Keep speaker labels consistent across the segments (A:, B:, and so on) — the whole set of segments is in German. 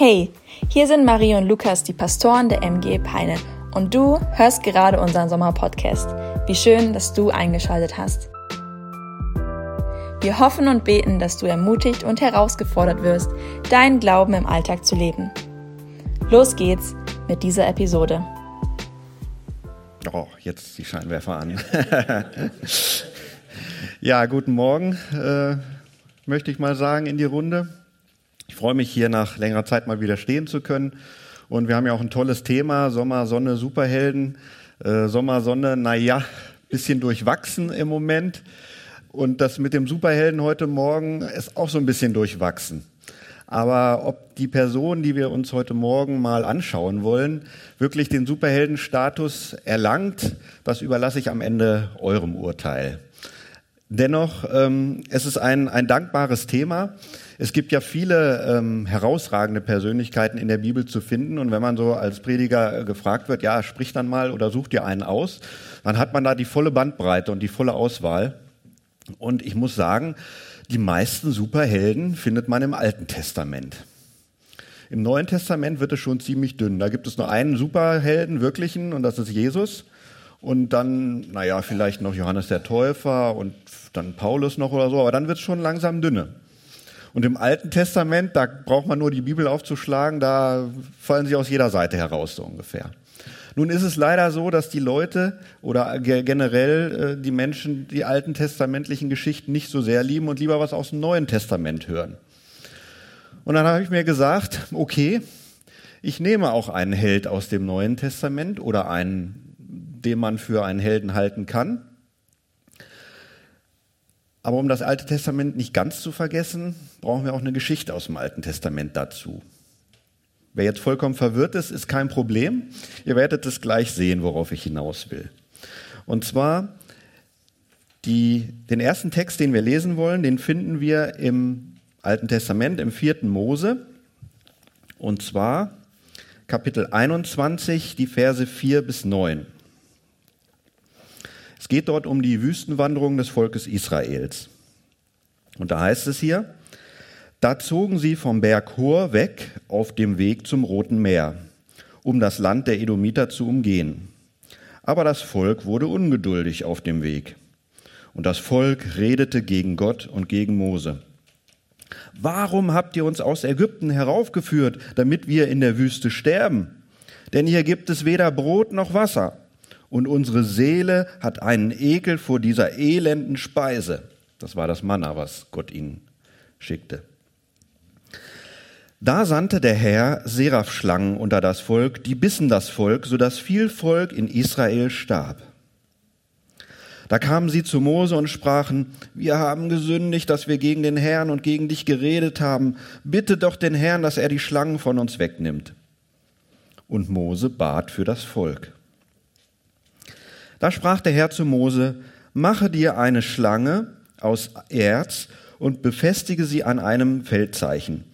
A: Hey, hier sind Marie und Lukas, die Pastoren der MG Peine. Und du hörst gerade unseren Sommerpodcast. Wie schön, dass du eingeschaltet hast. Wir hoffen und beten, dass du ermutigt und herausgefordert wirst, deinen Glauben im Alltag zu leben. Los geht's mit dieser Episode.
B: Oh, jetzt die Scheinwerfer an. ja, guten Morgen, äh, möchte ich mal sagen in die Runde. Ich freue mich hier nach längerer Zeit mal wieder stehen zu können. Und wir haben ja auch ein tolles Thema, Sommer, Sonne, Superhelden. Äh, Sommer, Sonne, naja, bisschen durchwachsen im Moment. Und das mit dem Superhelden heute Morgen ist auch so ein bisschen durchwachsen. Aber ob die Person, die wir uns heute Morgen mal anschauen wollen, wirklich den Superheldenstatus erlangt, das überlasse ich am Ende eurem Urteil. Dennoch, ähm, es ist ein, ein dankbares Thema. Es gibt ja viele ähm, herausragende Persönlichkeiten in der Bibel zu finden. Und wenn man so als Prediger äh, gefragt wird, ja, sprich dann mal oder such dir einen aus, dann hat man da die volle Bandbreite und die volle Auswahl. Und ich muss sagen, die meisten Superhelden findet man im Alten Testament. Im Neuen Testament wird es schon ziemlich dünn. Da gibt es nur einen Superhelden, wirklichen, und das ist Jesus. Und dann, naja, vielleicht noch Johannes der Täufer und dann Paulus noch oder so, aber dann wird es schon langsam dünne. Und im Alten Testament, da braucht man nur die Bibel aufzuschlagen, da fallen sie aus jeder Seite heraus, so ungefähr. Nun ist es leider so, dass die Leute oder generell äh, die Menschen die alten testamentlichen Geschichten nicht so sehr lieben und lieber was aus dem Neuen Testament hören. Und dann habe ich mir gesagt, okay, ich nehme auch einen Held aus dem Neuen Testament oder einen, den man für einen Helden halten kann aber um das Alte Testament nicht ganz zu vergessen, brauchen wir auch eine Geschichte aus dem Alten Testament dazu. Wer jetzt vollkommen verwirrt ist, ist kein Problem. Ihr werdet es gleich sehen, worauf ich hinaus will. Und zwar die, den ersten Text, den wir lesen wollen, den finden wir im Alten Testament, im vierten Mose. Und zwar Kapitel 21, die Verse 4 bis 9. Es geht dort um die Wüstenwanderung des Volkes Israels. Und da heißt es hier, da zogen sie vom Berg Hor weg auf dem Weg zum Roten Meer, um das Land der Edomiter zu umgehen. Aber das Volk wurde ungeduldig auf dem Weg. Und das Volk redete gegen Gott und gegen Mose. Warum habt ihr uns aus Ägypten heraufgeführt, damit wir in der Wüste sterben? Denn hier gibt es weder Brot noch Wasser und unsere Seele hat einen Ekel vor dieser elenden Speise. Das war das Manna, was Gott ihnen schickte. Da sandte der Herr Seraphschlangen unter das Volk, die bissen das Volk, so dass viel Volk in Israel starb. Da kamen sie zu Mose und sprachen, wir haben gesündigt, dass wir gegen den Herrn und gegen dich geredet haben. Bitte doch den Herrn, dass er die Schlangen von uns wegnimmt. Und Mose bat für das Volk. Da sprach der Herr zu Mose, mache dir eine Schlange aus Erz und befestige sie an einem Feldzeichen.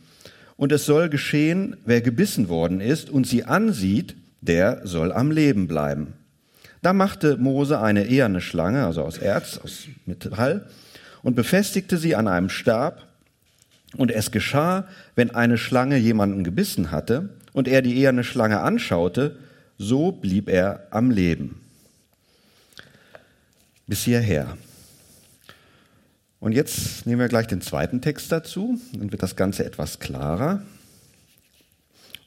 B: Und es soll geschehen, wer gebissen worden ist und sie ansieht, der soll am Leben bleiben. Da machte Mose eine eherne Schlange, also aus Erz, aus Metall, und befestigte sie an einem Stab. Und es geschah, wenn eine Schlange jemanden gebissen hatte und er die eherne Schlange anschaute, so blieb er am Leben bis hierher. Und jetzt nehmen wir gleich den zweiten Text dazu, dann wird das Ganze etwas klarer.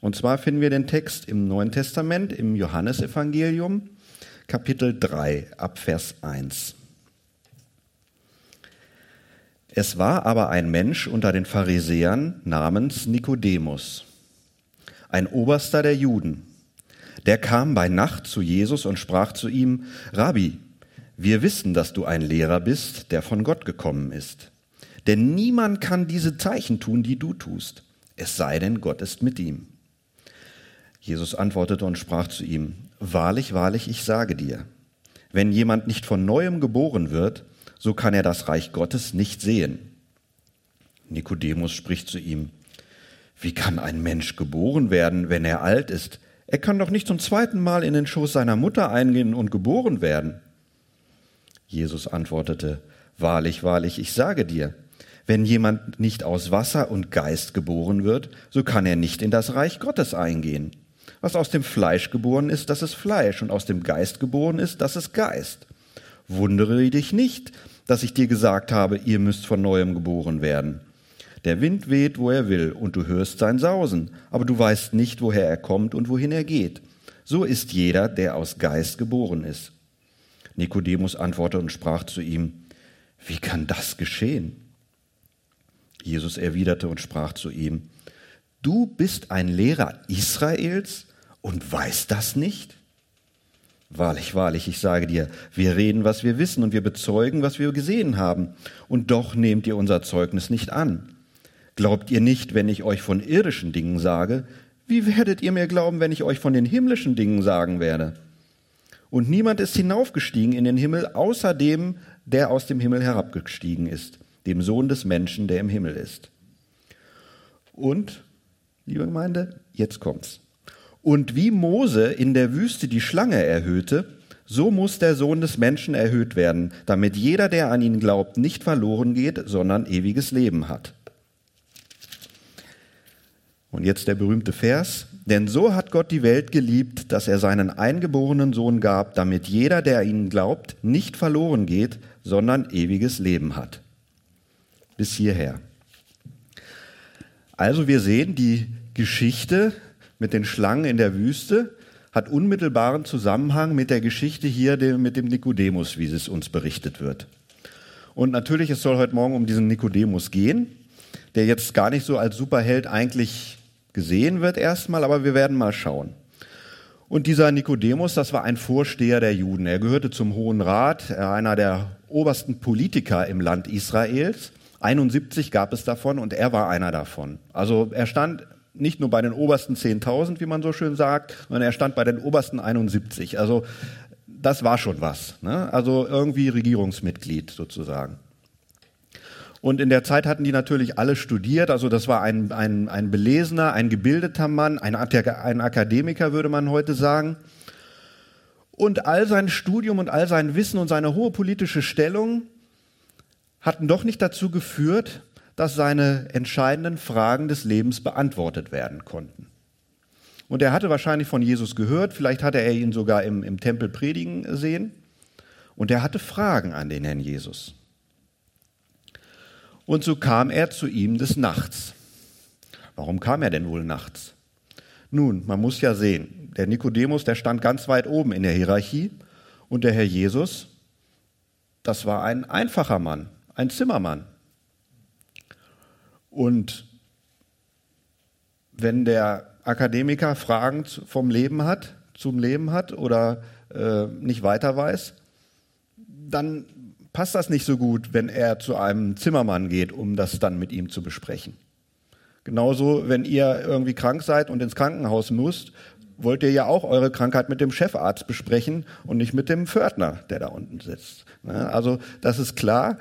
B: Und zwar finden wir den Text im Neuen Testament, im Johannesevangelium, Kapitel 3, ab Vers 1. Es war aber ein Mensch unter den Pharisäern namens Nikodemus, ein Oberster der Juden. Der kam bei Nacht zu Jesus und sprach zu ihm, Rabbi, wir wissen, dass du ein Lehrer bist, der von Gott gekommen ist. Denn niemand kann diese Zeichen tun, die du tust, es sei denn, Gott ist mit ihm. Jesus antwortete und sprach zu ihm, Wahrlich, wahrlich, ich sage dir, wenn jemand nicht von neuem geboren wird, so kann er das Reich Gottes nicht sehen. Nikodemus spricht zu ihm, Wie kann ein Mensch geboren werden, wenn er alt ist? Er kann doch nicht zum zweiten Mal in den Schoß seiner Mutter eingehen und geboren werden. Jesus antwortete, Wahrlich, wahrlich, ich sage dir, Wenn jemand nicht aus Wasser und Geist geboren wird, so kann er nicht in das Reich Gottes eingehen. Was aus dem Fleisch geboren ist, das ist Fleisch, und aus dem Geist geboren ist, das ist Geist. Wundere dich nicht, dass ich dir gesagt habe, ihr müsst von neuem geboren werden. Der Wind weht, wo er will, und du hörst sein Sausen, aber du weißt nicht, woher er kommt und wohin er geht. So ist jeder, der aus Geist geboren ist. Nikodemus antwortete und sprach zu ihm, wie kann das geschehen? Jesus erwiderte und sprach zu ihm, du bist ein Lehrer Israels und weißt das nicht? Wahrlich, wahrlich, ich sage dir, wir reden, was wir wissen und wir bezeugen, was wir gesehen haben, und doch nehmt ihr unser Zeugnis nicht an. Glaubt ihr nicht, wenn ich euch von irdischen Dingen sage, wie werdet ihr mir glauben, wenn ich euch von den himmlischen Dingen sagen werde? Und niemand ist hinaufgestiegen in den Himmel, außer dem, der aus dem Himmel herabgestiegen ist, dem Sohn des Menschen, der im Himmel ist. Und, liebe Gemeinde, jetzt kommt's. Und wie Mose in der Wüste die Schlange erhöhte, so muss der Sohn des Menschen erhöht werden, damit jeder, der an ihn glaubt, nicht verloren geht, sondern ewiges Leben hat. Und jetzt der berühmte Vers. Denn so hat Gott die Welt geliebt, dass er seinen eingeborenen Sohn gab, damit jeder, der an ihn glaubt, nicht verloren geht, sondern ewiges Leben hat. Bis hierher. Also wir sehen, die Geschichte mit den Schlangen in der Wüste hat unmittelbaren Zusammenhang mit der Geschichte hier mit dem Nikodemus, wie es uns berichtet wird. Und natürlich, es soll heute Morgen um diesen Nikodemus gehen, der jetzt gar nicht so als Superheld eigentlich gesehen wird erstmal, aber wir werden mal schauen. Und dieser Nikodemus, das war ein Vorsteher der Juden. Er gehörte zum Hohen Rat, einer der obersten Politiker im Land Israels. 71 gab es davon und er war einer davon. Also er stand nicht nur bei den obersten 10.000, wie man so schön sagt, sondern er stand bei den obersten 71. Also das war schon was. Ne? Also irgendwie Regierungsmitglied sozusagen. Und in der Zeit hatten die natürlich alle studiert. Also das war ein, ein, ein belesener, ein gebildeter Mann, ein, ein Akademiker würde man heute sagen. Und all sein Studium und all sein Wissen und seine hohe politische Stellung hatten doch nicht dazu geführt, dass seine entscheidenden Fragen des Lebens beantwortet werden konnten. Und er hatte wahrscheinlich von Jesus gehört, vielleicht hatte er ihn sogar im, im Tempel predigen sehen. Und er hatte Fragen an den Herrn Jesus. Und so kam er zu ihm des Nachts. Warum kam er denn wohl nachts? Nun, man muss ja sehen, der Nikodemus, der stand ganz weit oben in der Hierarchie und der Herr Jesus, das war ein einfacher Mann, ein Zimmermann. Und wenn der Akademiker Fragen vom Leben hat, zum Leben hat oder äh, nicht weiter weiß, dann passt das nicht so gut, wenn er zu einem Zimmermann geht, um das dann mit ihm zu besprechen. Genauso, wenn ihr irgendwie krank seid und ins Krankenhaus müsst, wollt ihr ja auch eure Krankheit mit dem Chefarzt besprechen und nicht mit dem Pförtner, der da unten sitzt. Also das ist klar.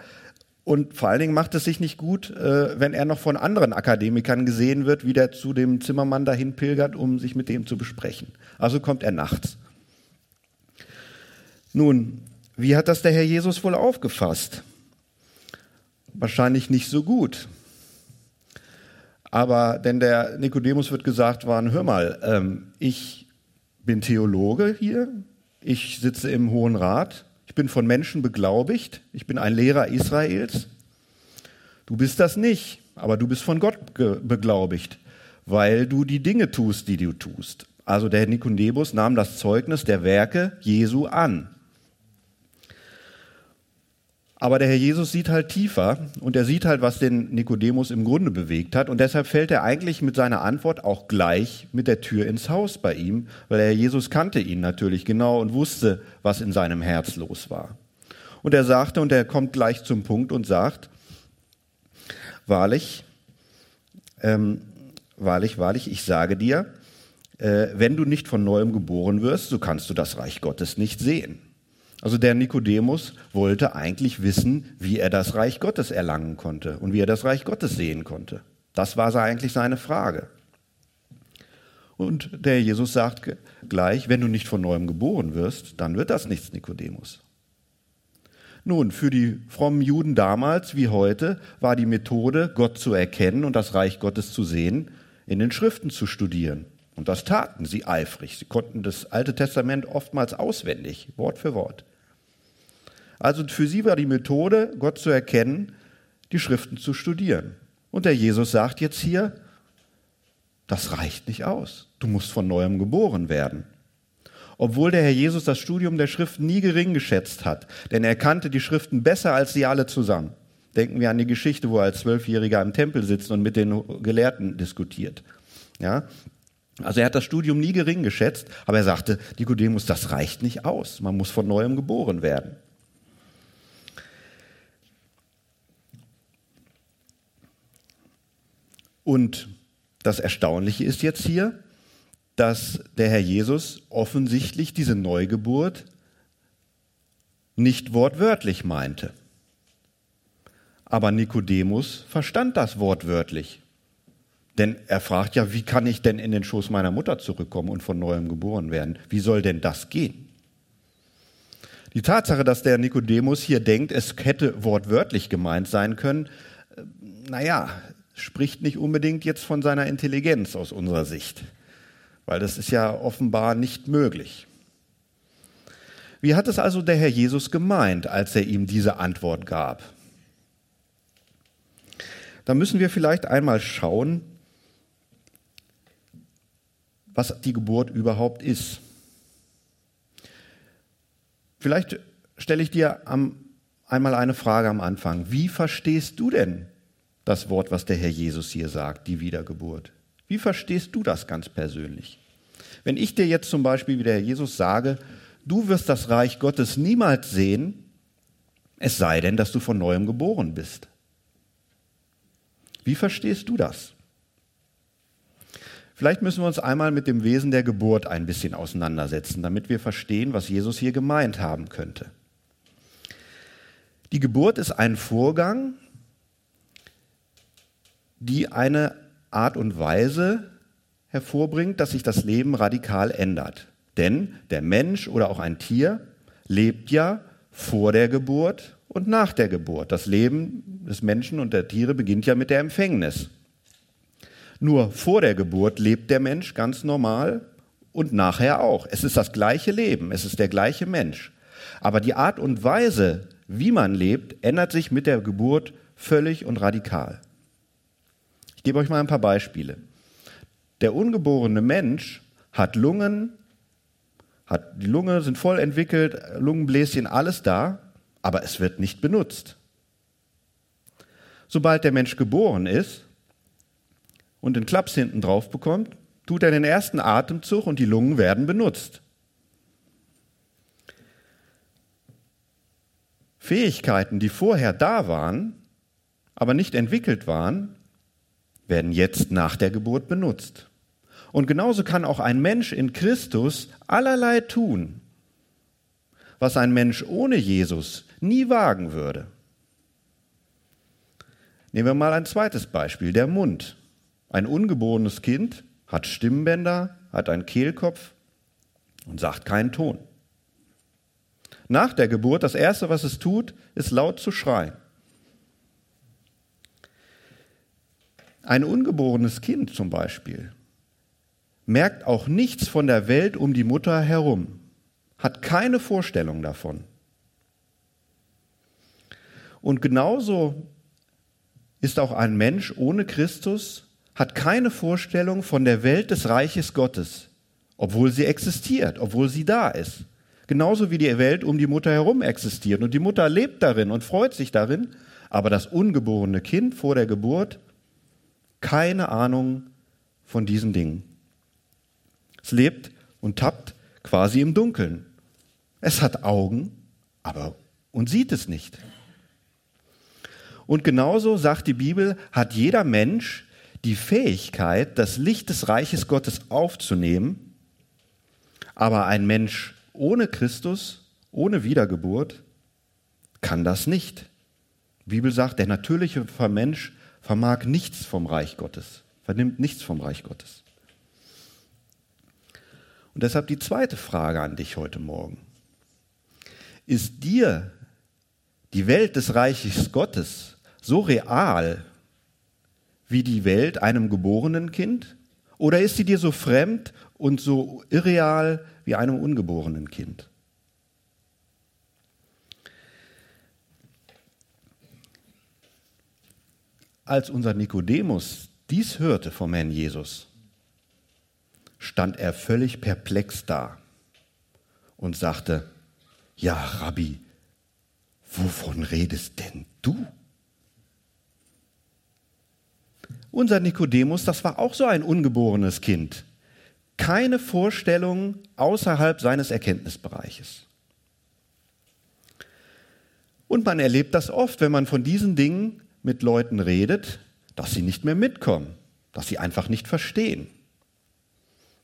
B: Und vor allen Dingen macht es sich nicht gut, äh, wenn er noch von anderen Akademikern gesehen wird, wie der zu dem Zimmermann dahin pilgert, um sich mit dem zu besprechen. Also kommt er nachts. Nun, wie hat das der Herr Jesus wohl aufgefasst? Wahrscheinlich nicht so gut. Aber denn der Nikodemus wird gesagt waren, hör mal, ähm, ich bin Theologe hier, ich sitze im Hohen Rat, ich bin von Menschen beglaubigt, ich bin ein Lehrer Israels. Du bist das nicht, aber du bist von Gott beglaubigt, weil du die Dinge tust, die du tust. Also der Nikodemus nahm das Zeugnis der Werke Jesu an. Aber der Herr Jesus sieht halt tiefer und er sieht halt, was den Nikodemus im Grunde bewegt hat. Und deshalb fällt er eigentlich mit seiner Antwort auch gleich mit der Tür ins Haus bei ihm, weil der Herr Jesus kannte ihn natürlich genau und wusste, was in seinem Herz los war. Und er sagte, und er kommt gleich zum Punkt und sagt, wahrlich, ähm, wahrlich, wahrlich, ich sage dir, äh, wenn du nicht von neuem geboren wirst, so kannst du das Reich Gottes nicht sehen. Also der Nikodemus wollte eigentlich wissen, wie er das Reich Gottes erlangen konnte und wie er das Reich Gottes sehen konnte. Das war eigentlich seine Frage. Und der Jesus sagt gleich, wenn du nicht von neuem geboren wirst, dann wird das nichts, Nikodemus. Nun, für die frommen Juden damals wie heute war die Methode, Gott zu erkennen und das Reich Gottes zu sehen, in den Schriften zu studieren. Und das taten sie eifrig. Sie konnten das Alte Testament oftmals auswendig, Wort für Wort. Also für sie war die Methode, Gott zu erkennen, die Schriften zu studieren. Und der Jesus sagt jetzt hier, das reicht nicht aus. Du musst von neuem geboren werden. Obwohl der Herr Jesus das Studium der Schriften nie gering geschätzt hat, denn er kannte die Schriften besser als sie alle zusammen. Denken wir an die Geschichte, wo er als Zwölfjähriger im Tempel sitzt und mit den Gelehrten diskutiert. Ja, also er hat das Studium nie gering geschätzt, aber er sagte, Nikodemus, das reicht nicht aus. Man muss von neuem geboren werden. Und das Erstaunliche ist jetzt hier, dass der Herr Jesus offensichtlich diese Neugeburt nicht wortwörtlich meinte. Aber Nikodemus verstand das wortwörtlich. Denn er fragt ja, wie kann ich denn in den Schoß meiner Mutter zurückkommen und von neuem geboren werden? Wie soll denn das gehen? Die Tatsache, dass der Nikodemus hier denkt, es hätte wortwörtlich gemeint sein können, äh, naja, spricht nicht unbedingt jetzt von seiner Intelligenz aus unserer Sicht, weil das ist ja offenbar nicht möglich. Wie hat es also der Herr Jesus gemeint, als er ihm diese Antwort gab? Da müssen wir vielleicht einmal schauen, was die Geburt überhaupt ist. Vielleicht stelle ich dir am, einmal eine Frage am Anfang. Wie verstehst du denn das Wort, was der Herr Jesus hier sagt, die Wiedergeburt? Wie verstehst du das ganz persönlich? Wenn ich dir jetzt zum Beispiel wie der Herr Jesus sage, du wirst das Reich Gottes niemals sehen, es sei denn, dass du von neuem geboren bist. Wie verstehst du das? Vielleicht müssen wir uns einmal mit dem Wesen der Geburt ein bisschen auseinandersetzen, damit wir verstehen, was Jesus hier gemeint haben könnte. Die Geburt ist ein Vorgang, die eine Art und Weise hervorbringt, dass sich das Leben radikal ändert. Denn der Mensch oder auch ein Tier lebt ja vor der Geburt und nach der Geburt. Das Leben des Menschen und der Tiere beginnt ja mit der Empfängnis. Nur vor der Geburt lebt der Mensch ganz normal und nachher auch. Es ist das gleiche Leben, es ist der gleiche Mensch. Aber die Art und Weise, wie man lebt, ändert sich mit der Geburt völlig und radikal. Ich gebe euch mal ein paar Beispiele. Der ungeborene Mensch hat Lungen, hat die Lunge sind voll entwickelt, Lungenbläschen, alles da, aber es wird nicht benutzt. Sobald der Mensch geboren ist, und den Klaps hinten drauf bekommt, tut er den ersten Atemzug und die Lungen werden benutzt. Fähigkeiten, die vorher da waren, aber nicht entwickelt waren, werden jetzt nach der Geburt benutzt. Und genauso kann auch ein Mensch in Christus allerlei tun, was ein Mensch ohne Jesus nie wagen würde. Nehmen wir mal ein zweites Beispiel, der Mund. Ein ungeborenes Kind hat Stimmbänder, hat einen Kehlkopf und sagt keinen Ton. Nach der Geburt, das Erste, was es tut, ist laut zu schreien. Ein ungeborenes Kind zum Beispiel merkt auch nichts von der Welt um die Mutter herum, hat keine Vorstellung davon. Und genauso ist auch ein Mensch ohne Christus hat keine Vorstellung von der Welt des Reiches Gottes, obwohl sie existiert, obwohl sie da ist. Genauso wie die Welt um die Mutter herum existiert. Und die Mutter lebt darin und freut sich darin, aber das ungeborene Kind vor der Geburt, keine Ahnung von diesen Dingen. Es lebt und tappt quasi im Dunkeln. Es hat Augen, aber und sieht es nicht. Und genauso sagt die Bibel, hat jeder Mensch die Fähigkeit, das Licht des Reiches Gottes aufzunehmen, aber ein Mensch ohne Christus, ohne Wiedergeburt, kann das nicht. Die Bibel sagt, der natürliche Mensch vermag nichts vom Reich Gottes, vernimmt nichts vom Reich Gottes. Und deshalb die zweite Frage an dich heute Morgen. Ist dir die Welt des Reiches Gottes so real wie die Welt einem geborenen Kind? Oder ist sie dir so fremd und so irreal wie einem ungeborenen Kind? Als unser Nikodemus dies hörte vom Herrn Jesus, stand er völlig perplex da und sagte, ja, Rabbi, wovon redest denn du? Unser Nikodemus, das war auch so ein ungeborenes Kind. Keine Vorstellung außerhalb seines Erkenntnisbereiches. Und man erlebt das oft, wenn man von diesen Dingen mit Leuten redet, dass sie nicht mehr mitkommen, dass sie einfach nicht verstehen.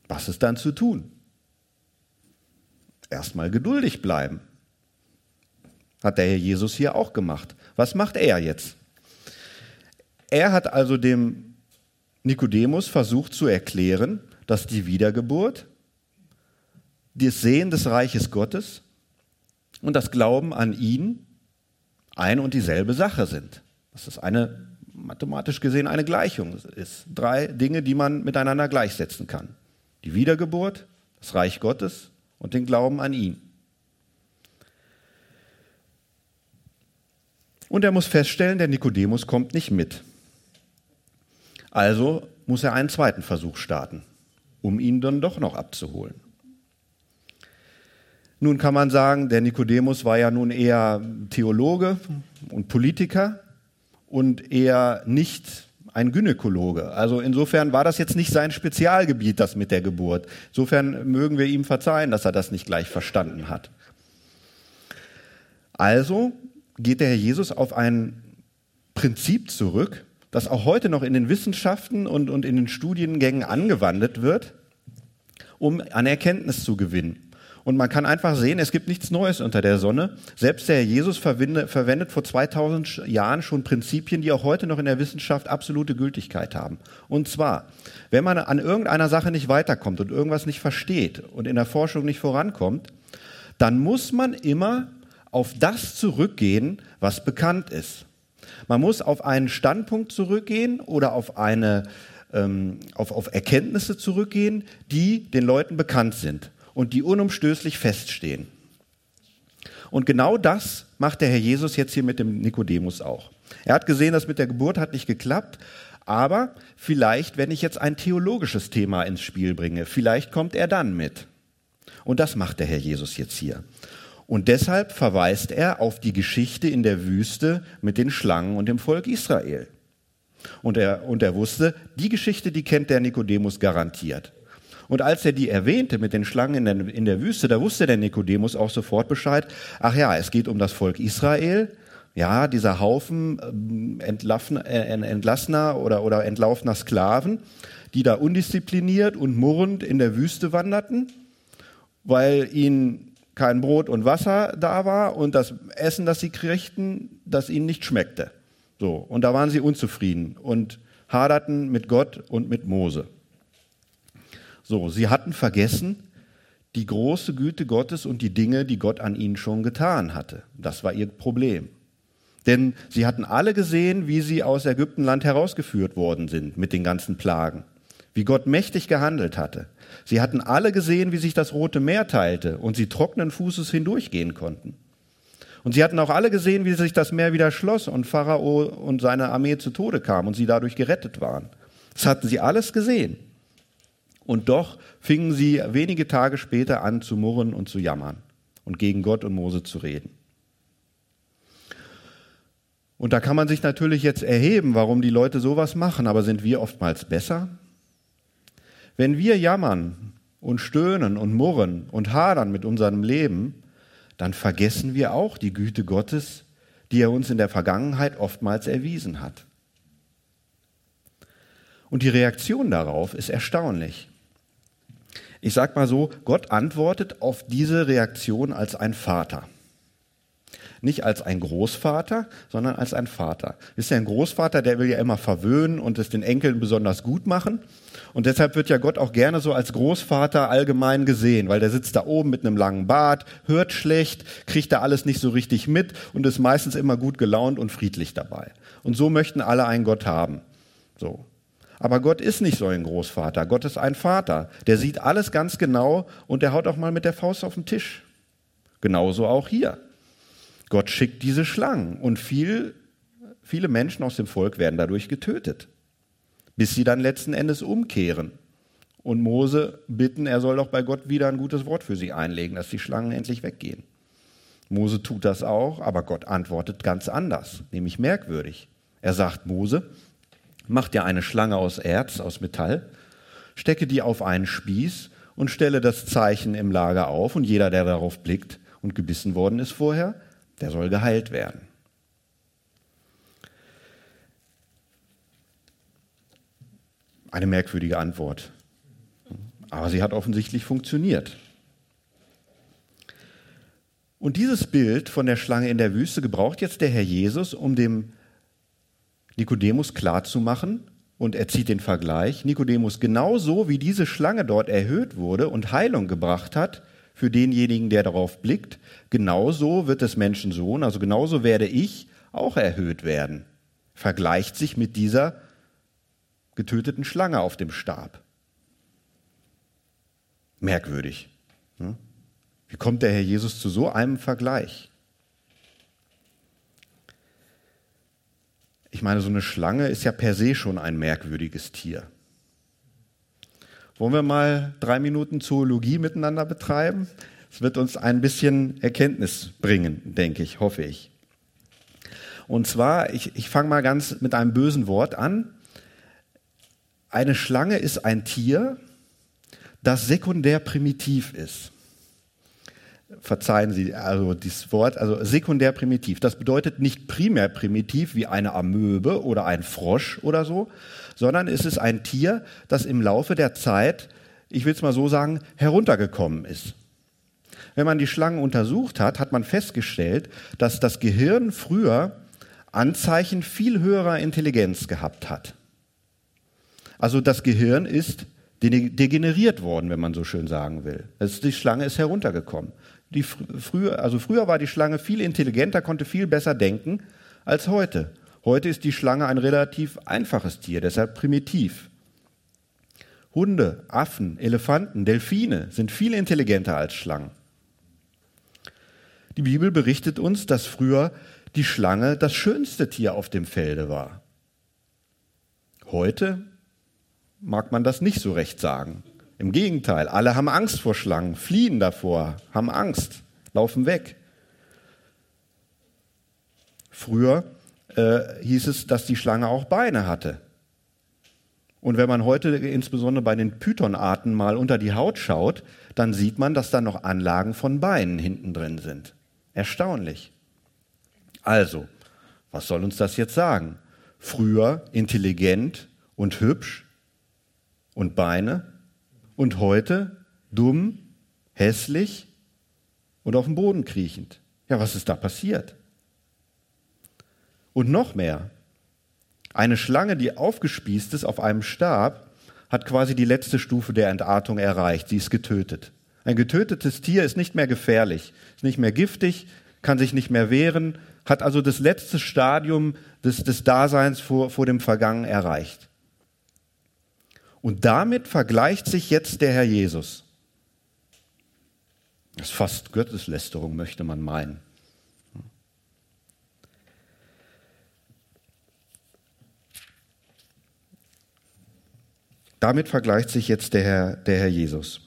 B: Was ist dann zu tun? Erstmal geduldig bleiben. Hat der Herr Jesus hier auch gemacht. Was macht er jetzt? Er hat also dem Nikodemus versucht zu erklären, dass die Wiedergeburt, das Sehen des Reiches Gottes und das Glauben an ihn ein und dieselbe Sache sind. Das ist eine, mathematisch gesehen, eine Gleichung. Ist drei Dinge, die man miteinander gleichsetzen kann. Die Wiedergeburt, das Reich Gottes und den Glauben an ihn. Und er muss feststellen, der Nikodemus kommt nicht mit. Also muss er einen zweiten Versuch starten, um ihn dann doch noch abzuholen. Nun kann man sagen, der Nikodemus war ja nun eher Theologe und Politiker und eher nicht ein Gynäkologe. Also insofern war das jetzt nicht sein Spezialgebiet, das mit der Geburt. Insofern mögen wir ihm verzeihen, dass er das nicht gleich verstanden hat. Also geht der Herr Jesus auf ein Prinzip zurück, das auch heute noch in den Wissenschaften und, und in den Studiengängen angewandt wird, um an Erkenntnis zu gewinnen. Und man kann einfach sehen, es gibt nichts Neues unter der Sonne. Selbst der Herr Jesus verwendet vor 2000 Jahren schon Prinzipien, die auch heute noch in der Wissenschaft absolute Gültigkeit haben. Und zwar, wenn man an irgendeiner Sache nicht weiterkommt und irgendwas nicht versteht und in der Forschung nicht vorankommt, dann muss man immer auf das zurückgehen, was bekannt ist. Man muss auf einen Standpunkt zurückgehen oder auf, eine, ähm, auf, auf Erkenntnisse zurückgehen, die den Leuten bekannt sind und die unumstößlich feststehen. Und genau das macht der Herr Jesus jetzt hier mit dem Nikodemus auch. Er hat gesehen, dass mit der Geburt hat nicht geklappt, aber vielleicht, wenn ich jetzt ein theologisches Thema ins Spiel bringe, vielleicht kommt er dann mit. Und das macht der Herr Jesus jetzt hier. Und deshalb verweist er auf die Geschichte in der Wüste mit den Schlangen und dem Volk Israel. Und er, und er wusste, die Geschichte, die kennt der Nikodemus garantiert. Und als er die erwähnte mit den Schlangen in der, in der Wüste, da wusste der Nikodemus auch sofort Bescheid. Ach ja, es geht um das Volk Israel. Ja, dieser Haufen ähm, äh, entlassener oder, oder entlaufener Sklaven, die da undiszipliniert und murrend in der Wüste wanderten, weil ihnen kein Brot und Wasser da war und das Essen, das sie kriegten, das ihnen nicht schmeckte. So, und da waren sie unzufrieden und haderten mit Gott und mit Mose. So, sie hatten vergessen die große Güte Gottes und die Dinge, die Gott an ihnen schon getan hatte. Das war ihr Problem. Denn sie hatten alle gesehen, wie sie aus Ägyptenland herausgeführt worden sind mit den ganzen Plagen, wie Gott mächtig gehandelt hatte. Sie hatten alle gesehen, wie sich das Rote Meer teilte und sie trockenen Fußes hindurchgehen konnten. Und sie hatten auch alle gesehen, wie sich das Meer wieder schloss und Pharao und seine Armee zu Tode kamen und sie dadurch gerettet waren. Das hatten sie alles gesehen. Und doch fingen sie wenige Tage später an zu murren und zu jammern und gegen Gott und Mose zu reden. Und da kann man sich natürlich jetzt erheben, warum die Leute sowas machen, aber sind wir oftmals besser? Wenn wir jammern und stöhnen und murren und hadern mit unserem Leben, dann vergessen wir auch die Güte Gottes, die er uns in der Vergangenheit oftmals erwiesen hat. Und die Reaktion darauf ist erstaunlich. Ich sage mal so, Gott antwortet auf diese Reaktion als ein Vater. nicht als ein Großvater, sondern als ein Vater. Wisst ihr, ein Großvater, der will ja immer verwöhnen und es den Enkeln besonders gut machen. Und deshalb wird ja Gott auch gerne so als Großvater allgemein gesehen, weil der sitzt da oben mit einem langen Bart, hört schlecht, kriegt da alles nicht so richtig mit und ist meistens immer gut gelaunt und friedlich dabei. Und so möchten alle einen Gott haben. So. Aber Gott ist nicht so ein Großvater. Gott ist ein Vater. Der sieht alles ganz genau und der haut auch mal mit der Faust auf den Tisch. Genauso auch hier. Gott schickt diese Schlangen und viel, viele Menschen aus dem Volk werden dadurch getötet, bis sie dann letzten Endes umkehren und Mose bitten, er soll doch bei Gott wieder ein gutes Wort für sie einlegen, dass die Schlangen endlich weggehen. Mose tut das auch, aber Gott antwortet ganz anders, nämlich merkwürdig. Er sagt Mose, mach dir eine Schlange aus Erz, aus Metall, stecke die auf einen Spieß und stelle das Zeichen im Lager auf und jeder, der darauf blickt und gebissen worden ist vorher, der soll geheilt werden. Eine merkwürdige Antwort. Aber sie hat offensichtlich funktioniert. Und dieses Bild von der Schlange in der Wüste gebraucht jetzt der Herr Jesus, um dem Nikodemus klarzumachen, und er zieht den Vergleich, Nikodemus, genauso wie diese Schlange dort erhöht wurde und Heilung gebracht hat für denjenigen, der darauf blickt, genauso wird des Menschensohn, also genauso werde ich auch erhöht werden. Vergleicht sich mit dieser getöteten Schlange auf dem Stab. Merkwürdig. Ne? Wie kommt der Herr Jesus zu so einem Vergleich? Ich meine, so eine Schlange ist ja per se schon ein merkwürdiges Tier. Wollen wir mal drei Minuten Zoologie miteinander betreiben? Es wird uns ein bisschen Erkenntnis bringen, denke ich, hoffe ich. Und zwar, ich, ich fange mal ganz mit einem bösen Wort an. Eine Schlange ist ein Tier, das sekundär primitiv ist verzeihen Sie also dieses Wort, also sekundär primitiv. Das bedeutet nicht primär primitiv wie eine Amöbe oder ein Frosch oder so, sondern es ist ein Tier, das im Laufe der Zeit, ich will es mal so sagen, heruntergekommen ist. Wenn man die Schlangen untersucht hat, hat man festgestellt, dass das Gehirn früher Anzeichen viel höherer Intelligenz gehabt hat. Also das Gehirn ist degeneriert worden, wenn man so schön sagen will. die Schlange ist heruntergekommen die früher, also früher war die Schlange viel intelligenter, konnte viel besser denken als heute. Heute ist die Schlange ein relativ einfaches Tier, deshalb primitiv. Hunde, Affen, Elefanten, Delfine sind viel intelligenter als Schlangen. Die Bibel berichtet uns, dass früher die Schlange das schönste Tier auf dem Felde war. Heute mag man das nicht so recht sagen. Im Gegenteil, alle haben Angst vor Schlangen, fliehen davor, haben Angst, laufen weg. Früher äh, hieß es, dass die Schlange auch Beine hatte. Und wenn man heute insbesondere bei den Pythonarten mal unter die Haut schaut, dann sieht man, dass da noch Anlagen von Beinen hinten drin sind. Erstaunlich. Also, was soll uns das jetzt sagen? Früher intelligent und hübsch und Beine, und heute dumm, hässlich und auf dem Boden kriechend. Ja, was ist da passiert? Und noch mehr. Eine Schlange, die aufgespießt ist auf einem Stab, hat quasi die letzte Stufe der Entartung erreicht. Sie ist getötet. Ein getötetes Tier ist nicht mehr gefährlich, ist nicht mehr giftig, kann sich nicht mehr wehren, hat also das letzte Stadium des, des Daseins vor, vor dem Vergangen erreicht. Und damit vergleicht sich jetzt der Herr Jesus. Das ist fast Gotteslästerung, möchte man meinen. Damit vergleicht sich jetzt der Herr, der Herr Jesus.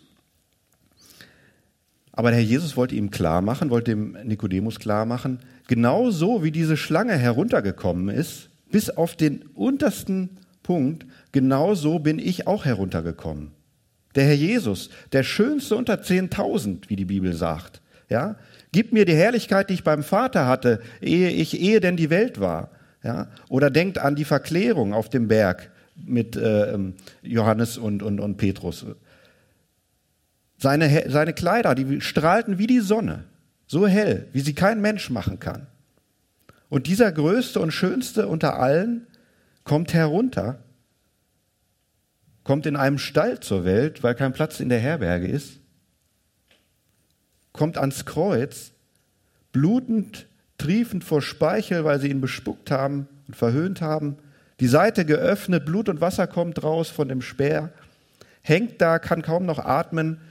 B: Aber der Herr Jesus wollte ihm klar machen, wollte dem Nikodemus klar machen, genauso wie diese Schlange heruntergekommen ist, bis auf den untersten Punkt, genau so bin ich auch heruntergekommen. Der Herr Jesus, der schönste unter 10.000, wie die Bibel sagt, ja, gib mir die Herrlichkeit, die ich beim Vater hatte, ehe ich, ehe denn die Welt war, ja, oder denkt an die Verklärung auf dem Berg mit äh, ähm, Johannes und, und, und Petrus. Seine, seine Kleider, die strahlten wie die Sonne. so hell, wie sie kein Mensch machen kann. Und dieser größte und schönste unter allen kommt herunter, kommt in einem Stall zur Welt, weil kein Platz in der Herberge ist, kommt ans Kreuz, blutend, triefend vor Speichel, weil sie ihn bespuckt haben und verhöhnt haben, die Seite geöffnet, Blut und Wasser kommt raus von dem Speer, hängt da, kann kaum noch atmen.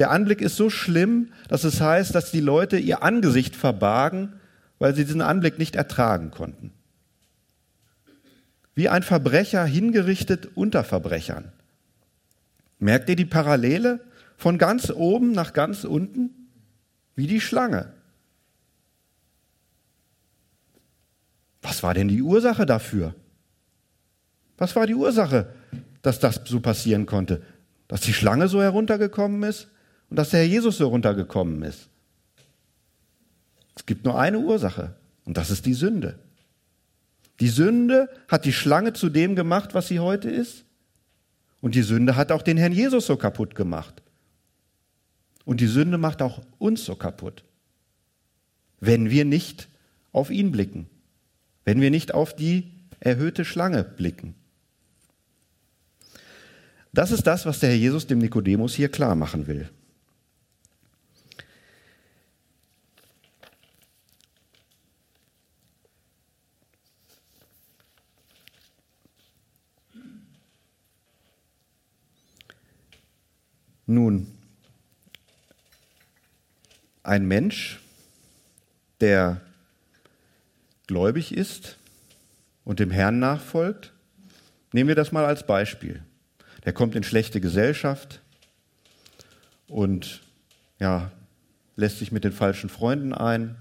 B: Der Anblick ist so schlimm, dass es heißt, dass die Leute ihr Angesicht verbargen, weil sie diesen Anblick nicht ertragen konnten. Wie ein Verbrecher hingerichtet unter Verbrechern. Merkt ihr die Parallele? Von ganz oben nach ganz unten? Wie die Schlange. Was war denn die Ursache dafür? Was war die Ursache, dass das so passieren konnte? Dass die Schlange so heruntergekommen ist und dass der Herr Jesus so heruntergekommen ist? Es gibt nur eine Ursache und das ist die Sünde. Die Sünde hat die Schlange zu dem gemacht, was sie heute ist. Und die Sünde hat auch den Herrn Jesus so kaputt gemacht. Und die Sünde macht auch uns so kaputt, wenn wir nicht auf ihn blicken, wenn wir nicht auf die erhöhte Schlange blicken. Das ist das, was der Herr Jesus dem Nikodemus hier klar machen will. Nun, ein Mensch, der gläubig ist und dem Herrn nachfolgt, nehmen wir das mal als Beispiel. Der kommt in schlechte Gesellschaft und ja, lässt sich mit den falschen Freunden ein,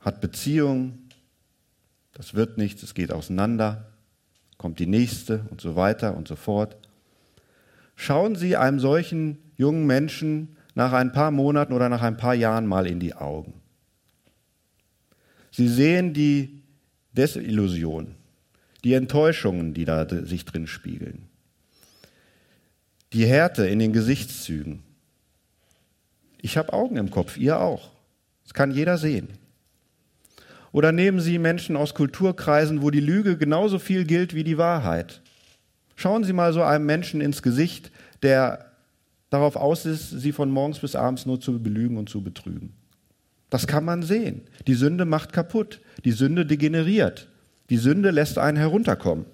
B: hat Beziehungen, das wird nichts, es geht auseinander, kommt die nächste und so weiter und so fort. Schauen Sie einem solchen jungen Menschen nach ein paar Monaten oder nach ein paar Jahren mal in die Augen. Sie sehen die Desillusion, die Enttäuschungen, die da sich drin spiegeln, die Härte in den Gesichtszügen. Ich habe Augen im Kopf, ihr auch. Das kann jeder sehen. Oder nehmen Sie Menschen aus Kulturkreisen, wo die Lüge genauso viel gilt wie die Wahrheit. Schauen Sie mal so einem Menschen ins Gesicht, der darauf aus ist, Sie von morgens bis abends nur zu belügen und zu betrügen. Das kann man sehen. Die Sünde macht kaputt. Die Sünde degeneriert. Die Sünde lässt einen herunterkommen.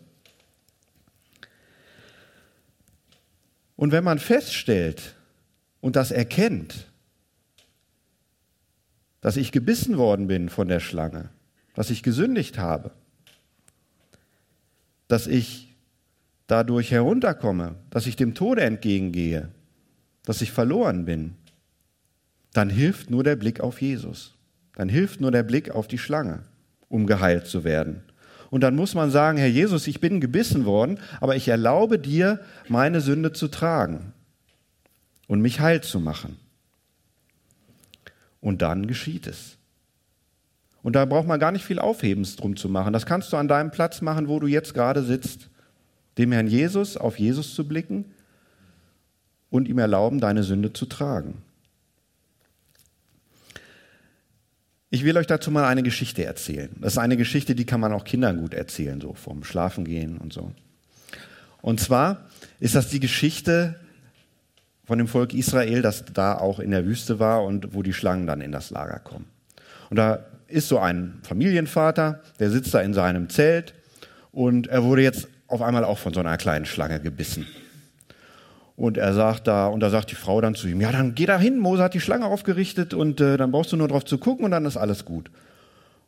B: Und wenn man feststellt und das erkennt, dass ich gebissen worden bin von der Schlange, dass ich gesündigt habe, dass ich dadurch herunterkomme, dass ich dem Tode entgegengehe, dass ich verloren bin, dann hilft nur der Blick auf Jesus. Dann hilft nur der Blick auf die Schlange, um geheilt zu werden. Und dann muss man sagen, Herr Jesus, ich bin gebissen worden, aber ich erlaube dir, meine Sünde zu tragen und mich heil zu machen. Und dann geschieht es. Und da braucht man gar nicht viel Aufhebens drum zu machen. Das kannst du an deinem Platz machen, wo du jetzt gerade sitzt dem Herrn Jesus, auf Jesus zu blicken und ihm erlauben, deine Sünde zu tragen. Ich will euch dazu mal eine Geschichte erzählen. Das ist eine Geschichte, die kann man auch Kindern gut erzählen, so vom Schlafengehen und so. Und zwar ist das die Geschichte von dem Volk Israel, das da auch in der Wüste war und wo die Schlangen dann in das Lager kommen. Und da ist so ein Familienvater, der sitzt da in seinem Zelt und er wurde jetzt auf einmal auch von so einer kleinen Schlange gebissen. Und er sagt da, und da sagt die Frau dann zu ihm, ja, dann geh da hin, Mose hat die Schlange aufgerichtet und äh, dann brauchst du nur drauf zu gucken und dann ist alles gut.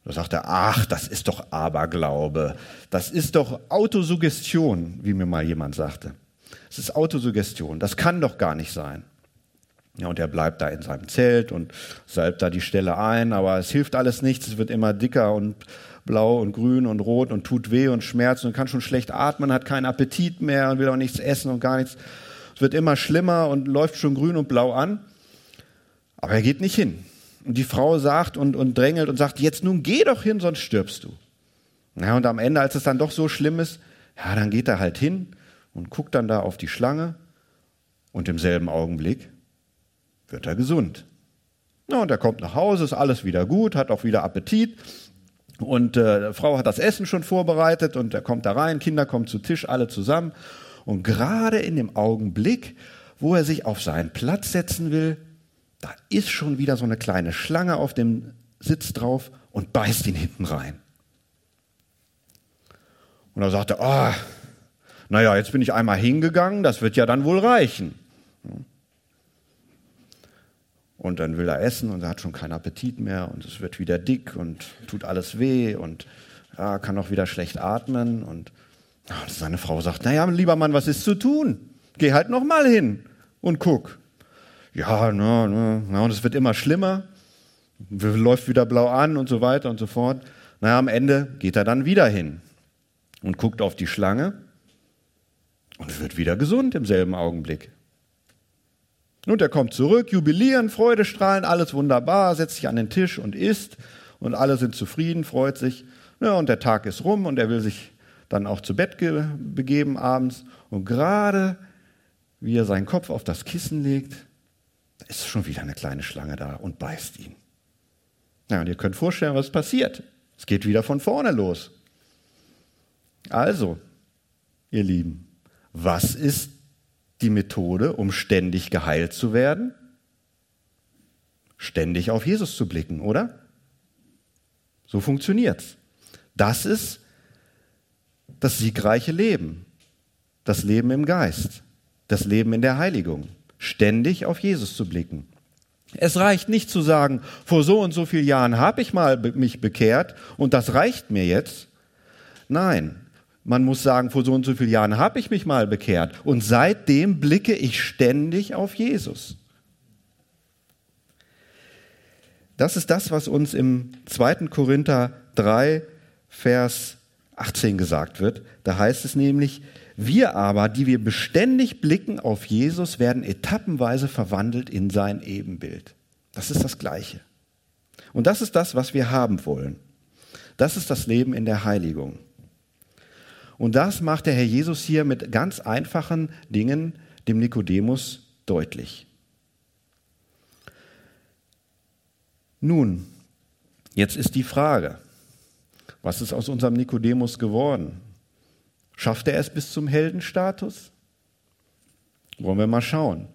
B: Da sagt er, ach, das ist doch Aberglaube. Das ist doch Autosuggestion, wie mir mal jemand sagte. Es ist Autosuggestion. Das kann doch gar nicht sein. Ja, und er bleibt da in seinem Zelt und salbt da die Stelle ein, aber es hilft alles nichts. Es wird immer dicker und blau und grün und rot und tut weh und schmerzt und kann schon schlecht atmen, hat keinen Appetit mehr und will auch nichts essen und gar nichts. Es wird immer schlimmer und läuft schon grün und blau an. Aber er geht nicht hin. Und die Frau sagt und, und drängelt und sagt, jetzt nun geh doch hin, sonst stirbst du. Ja, und am Ende, als es dann doch so schlimm ist, ja, dann geht er halt hin und guckt dann da auf die Schlange und im selben Augenblick wird er gesund. Ja, und er kommt nach Hause, ist alles wieder gut, hat auch wieder Appetit. Und äh, Frau hat das Essen schon vorbereitet und er kommt da rein, Kinder kommen zu Tisch, alle zusammen. Und gerade in dem Augenblick, wo er sich auf seinen Platz setzen will, da ist schon wieder so eine kleine Schlange auf dem Sitz drauf und beißt ihn hinten rein. Und da sagt er, oh, naja, jetzt bin ich einmal hingegangen, das wird ja dann wohl reichen. Und dann will er essen und er hat schon keinen Appetit mehr und es wird wieder dick und tut alles weh und ja, kann auch wieder schlecht atmen. Und seine Frau sagt, naja, lieber Mann, was ist zu tun? Geh halt noch mal hin und guck. Ja, na, na, na, und es wird immer schlimmer, läuft wieder blau an und so weiter und so fort. Naja, am Ende geht er dann wieder hin und guckt auf die Schlange und wird wieder gesund im selben Augenblick. Und er kommt zurück, jubilieren, Freude strahlen, alles wunderbar, setzt sich an den Tisch und isst und alle sind zufrieden, freut sich. Ja, und der Tag ist rum und er will sich dann auch zu Bett begeben abends. Und gerade wie er seinen Kopf auf das Kissen legt, ist schon wieder eine kleine Schlange da und beißt ihn. Ja, und ihr könnt vorstellen, was passiert. Es geht wieder von vorne los. Also, ihr Lieben, was ist die Methode, um ständig geheilt zu werden? Ständig auf Jesus zu blicken, oder? So funktioniert's. Das ist das siegreiche Leben, das Leben im Geist, das Leben in der Heiligung, ständig auf Jesus zu blicken. Es reicht nicht zu sagen, vor so und so vielen Jahren habe ich mal mich bekehrt und das reicht mir jetzt. Nein, man muss sagen, vor so und so vielen Jahren habe ich mich mal bekehrt und seitdem blicke ich ständig auf Jesus. Das ist das, was uns im 2. Korinther 3, Vers 18 gesagt wird. Da heißt es nämlich, wir aber, die wir beständig blicken auf Jesus, werden etappenweise verwandelt in sein Ebenbild. Das ist das Gleiche. Und das ist das, was wir haben wollen. Das ist das Leben in der Heiligung. Und das macht der Herr Jesus hier mit ganz einfachen Dingen dem Nikodemus deutlich. Nun, jetzt ist die Frage, was ist aus unserem Nikodemus geworden? Schafft er es bis zum Heldenstatus? Wollen wir mal schauen.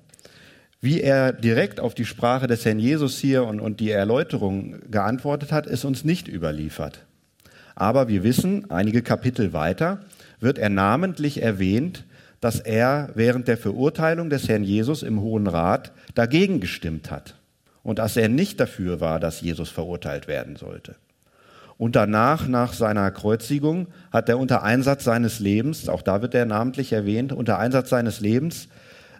B: Wie er direkt auf die Sprache des Herrn Jesus hier und, und die Erläuterung geantwortet hat, ist uns nicht überliefert. Aber wir wissen, einige Kapitel weiter wird er namentlich erwähnt, dass er während der Verurteilung des Herrn Jesus im Hohen Rat dagegen gestimmt hat und dass er nicht dafür war, dass Jesus verurteilt werden sollte. Und danach, nach seiner Kreuzigung, hat er unter Einsatz seines Lebens, auch da wird er namentlich erwähnt, unter Einsatz seines Lebens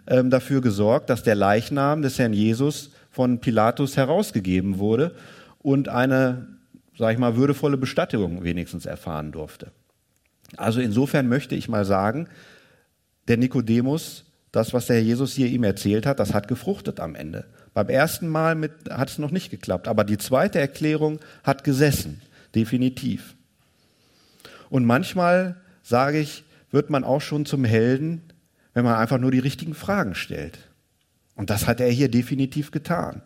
B: ähm, dafür gesorgt, dass der Leichnam des Herrn Jesus von Pilatus herausgegeben wurde und eine sage ich mal, würdevolle Bestattung wenigstens erfahren durfte. Also insofern möchte ich mal sagen, der Nikodemus, das, was der Jesus hier ihm erzählt hat, das hat gefruchtet am Ende. Beim ersten Mal hat es noch nicht geklappt, aber die zweite Erklärung hat gesessen, definitiv. Und manchmal, sage ich, wird man auch schon zum Helden, wenn man einfach nur die richtigen Fragen stellt. Und das hat er hier definitiv getan.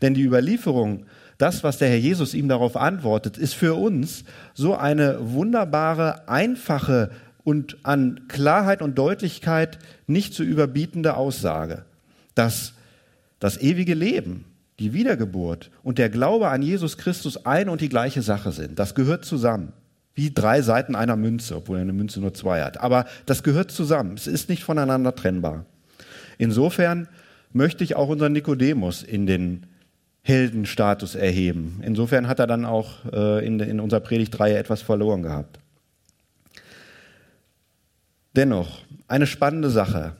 B: Denn die Überlieferung das, was der Herr Jesus ihm darauf antwortet, ist für uns so eine wunderbare, einfache und an Klarheit und Deutlichkeit nicht zu überbietende Aussage, dass das ewige Leben, die Wiedergeburt und der Glaube an Jesus Christus ein und die gleiche Sache sind. Das gehört zusammen. Wie drei Seiten einer Münze, obwohl eine Münze nur zwei hat. Aber das gehört zusammen. Es ist nicht voneinander trennbar. Insofern möchte ich auch unseren Nikodemus in den Heldenstatus erheben. Insofern hat er dann auch äh, in, in unserer Predigtreihe etwas verloren gehabt. Dennoch, eine spannende Sache.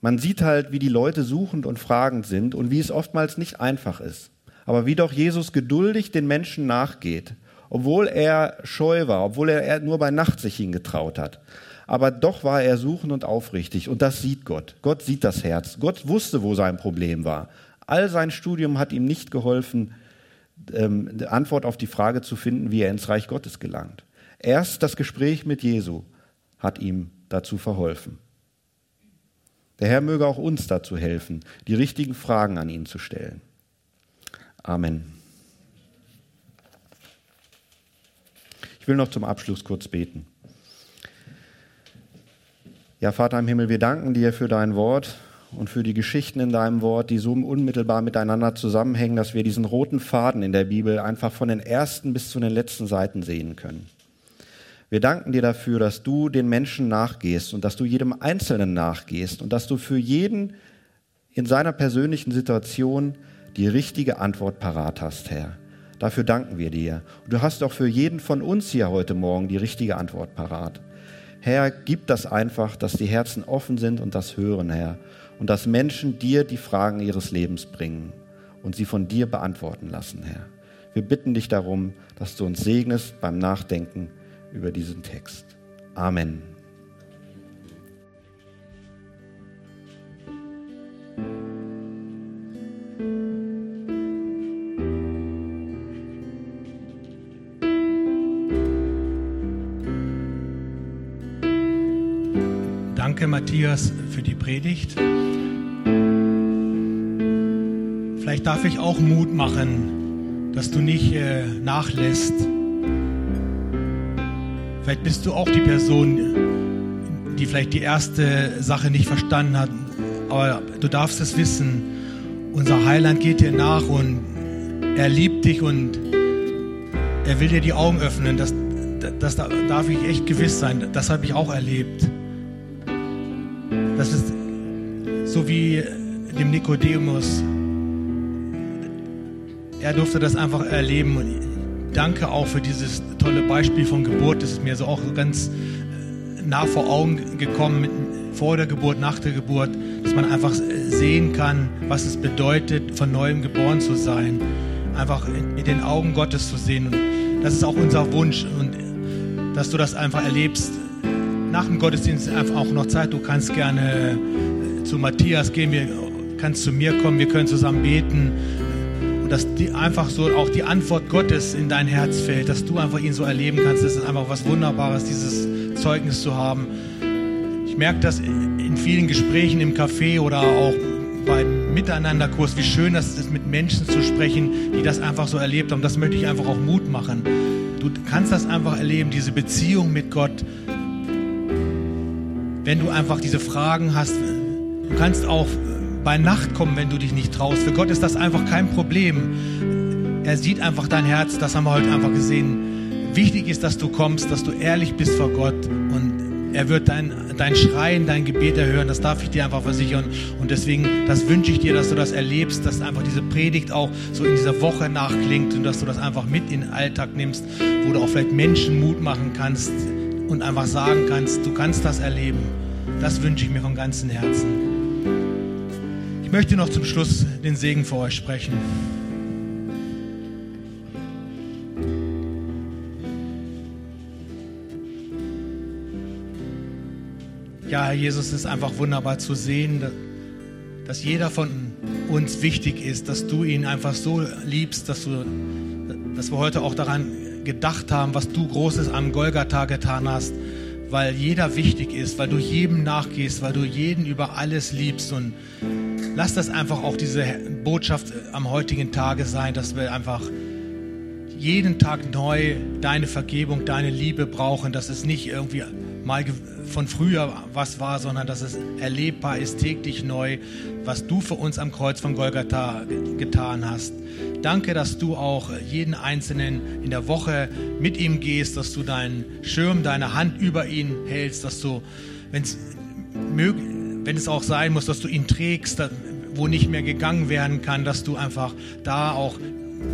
B: Man sieht halt, wie die Leute suchend und fragend sind und wie es oftmals nicht einfach ist. Aber wie doch Jesus geduldig den Menschen nachgeht, obwohl er scheu war, obwohl er nur bei Nacht sich hingetraut hat. Aber doch war er suchend und aufrichtig und das sieht Gott. Gott sieht das Herz. Gott wusste, wo sein Problem war. All sein Studium hat ihm nicht geholfen, ähm, Antwort auf die Frage zu finden, wie er ins Reich Gottes gelangt. Erst das Gespräch mit Jesu hat ihm dazu verholfen. Der Herr möge auch uns dazu helfen, die richtigen Fragen an ihn zu stellen. Amen. Ich will noch zum Abschluss kurz beten. Ja, Vater im Himmel, wir danken dir für dein Wort und für die Geschichten in deinem Wort, die so unmittelbar miteinander zusammenhängen, dass wir diesen roten Faden in der Bibel einfach von den ersten bis zu den letzten Seiten sehen können. Wir danken dir dafür, dass du den Menschen nachgehst und dass du jedem Einzelnen nachgehst und dass du für jeden in seiner persönlichen Situation die richtige Antwort parat hast, Herr. Dafür danken wir dir. Und du hast auch für jeden von uns hier heute Morgen die richtige Antwort parat. Herr, gib das einfach, dass die Herzen offen sind und das hören, Herr. Und dass Menschen dir die Fragen ihres Lebens bringen und sie von dir beantworten lassen, Herr. Wir bitten dich darum, dass du uns segnest beim Nachdenken über diesen Text. Amen.
C: Danke, Matthias, für die Predigt. Vielleicht darf ich auch Mut machen, dass du nicht äh, nachlässt. Vielleicht bist du auch die Person, die vielleicht die erste Sache nicht verstanden hat. Aber du darfst es wissen. Unser Heiland geht dir nach und er liebt dich und er will dir die Augen öffnen. Das, das darf ich echt gewiss sein. Das habe ich auch erlebt. Das ist so wie dem Nikodemus. Er durfte das einfach erleben. Und danke auch für dieses tolle Beispiel von Geburt. Das ist mir so auch ganz äh, nah vor Augen gekommen, vor der Geburt, nach der Geburt, dass man einfach sehen kann, was es bedeutet, von neuem geboren zu sein. Einfach in den Augen Gottes zu sehen. Und das ist auch unser Wunsch. Und dass du das einfach erlebst, nach dem Gottesdienst einfach auch noch Zeit. Du kannst gerne äh, zu Matthias gehen, wir, kannst zu mir kommen, wir können zusammen beten. Dass die einfach so auch die Antwort Gottes in dein Herz fällt, dass du einfach ihn so erleben kannst. Das ist einfach was Wunderbares, dieses Zeugnis zu haben. Ich merke das in vielen Gesprächen im Café oder auch beim Miteinanderkurs, wie schön das ist, mit Menschen zu sprechen, die das einfach so erlebt haben. Das möchte ich einfach auch Mut machen. Du kannst das einfach erleben, diese Beziehung mit Gott, wenn du einfach diese Fragen hast. Du kannst auch bei Nacht kommen, wenn du dich nicht traust. Für Gott ist das einfach kein Problem. Er sieht einfach dein Herz, das haben wir heute einfach gesehen. Wichtig ist, dass du kommst, dass du ehrlich bist vor Gott und er wird dein, dein Schreien, dein Gebet erhören. Das darf ich dir einfach versichern. Und deswegen, das wünsche ich dir, dass du das erlebst, dass einfach diese Predigt auch so in dieser Woche nachklingt und dass du das einfach mit in den Alltag nimmst, wo du auch vielleicht Menschen Mut machen kannst, und einfach sagen kannst, du kannst das erleben. Das wünsche ich mir von ganzem Herzen. Möchte noch zum Schluss den Segen für euch sprechen. Ja, Herr Jesus, es ist einfach wunderbar zu sehen, dass jeder von uns wichtig ist, dass du ihn einfach so liebst, dass, du, dass wir heute auch daran gedacht haben, was du Großes am Golgatha getan hast, weil jeder wichtig ist, weil du jedem nachgehst, weil du jeden über alles liebst und lass das einfach auch diese Botschaft am heutigen Tage sein, dass wir einfach jeden Tag neu deine Vergebung, deine Liebe brauchen, dass es nicht irgendwie mal von früher was war, sondern dass es erlebbar ist, täglich neu, was du für uns am Kreuz von Golgatha getan hast. Danke, dass du auch jeden Einzelnen in der Woche mit ihm gehst, dass du deinen Schirm, deine Hand über ihn hältst, dass du, wenn's wenn es auch sein muss, dass du ihn trägst, wo nicht mehr gegangen werden kann, dass du einfach da auch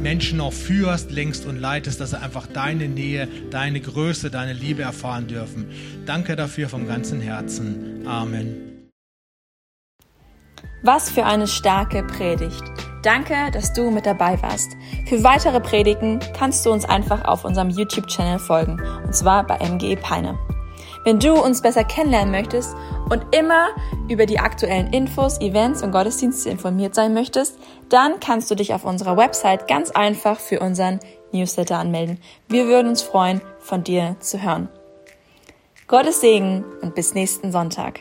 C: Menschen auch führst, längst und leitest, dass sie einfach deine Nähe, deine Größe, deine Liebe erfahren dürfen. Danke dafür vom ganzen Herzen. Amen.
A: Was für eine starke Predigt. Danke, dass du mit dabei warst. Für weitere Predigen kannst du uns einfach auf unserem YouTube-Channel folgen, und zwar bei MGE Peine. Wenn du uns besser kennenlernen möchtest und immer über die aktuellen Infos, Events und Gottesdienste informiert sein möchtest, dann kannst du dich auf unserer Website ganz einfach für unseren Newsletter anmelden. Wir würden uns freuen, von dir zu hören. Gottes Segen und bis nächsten Sonntag.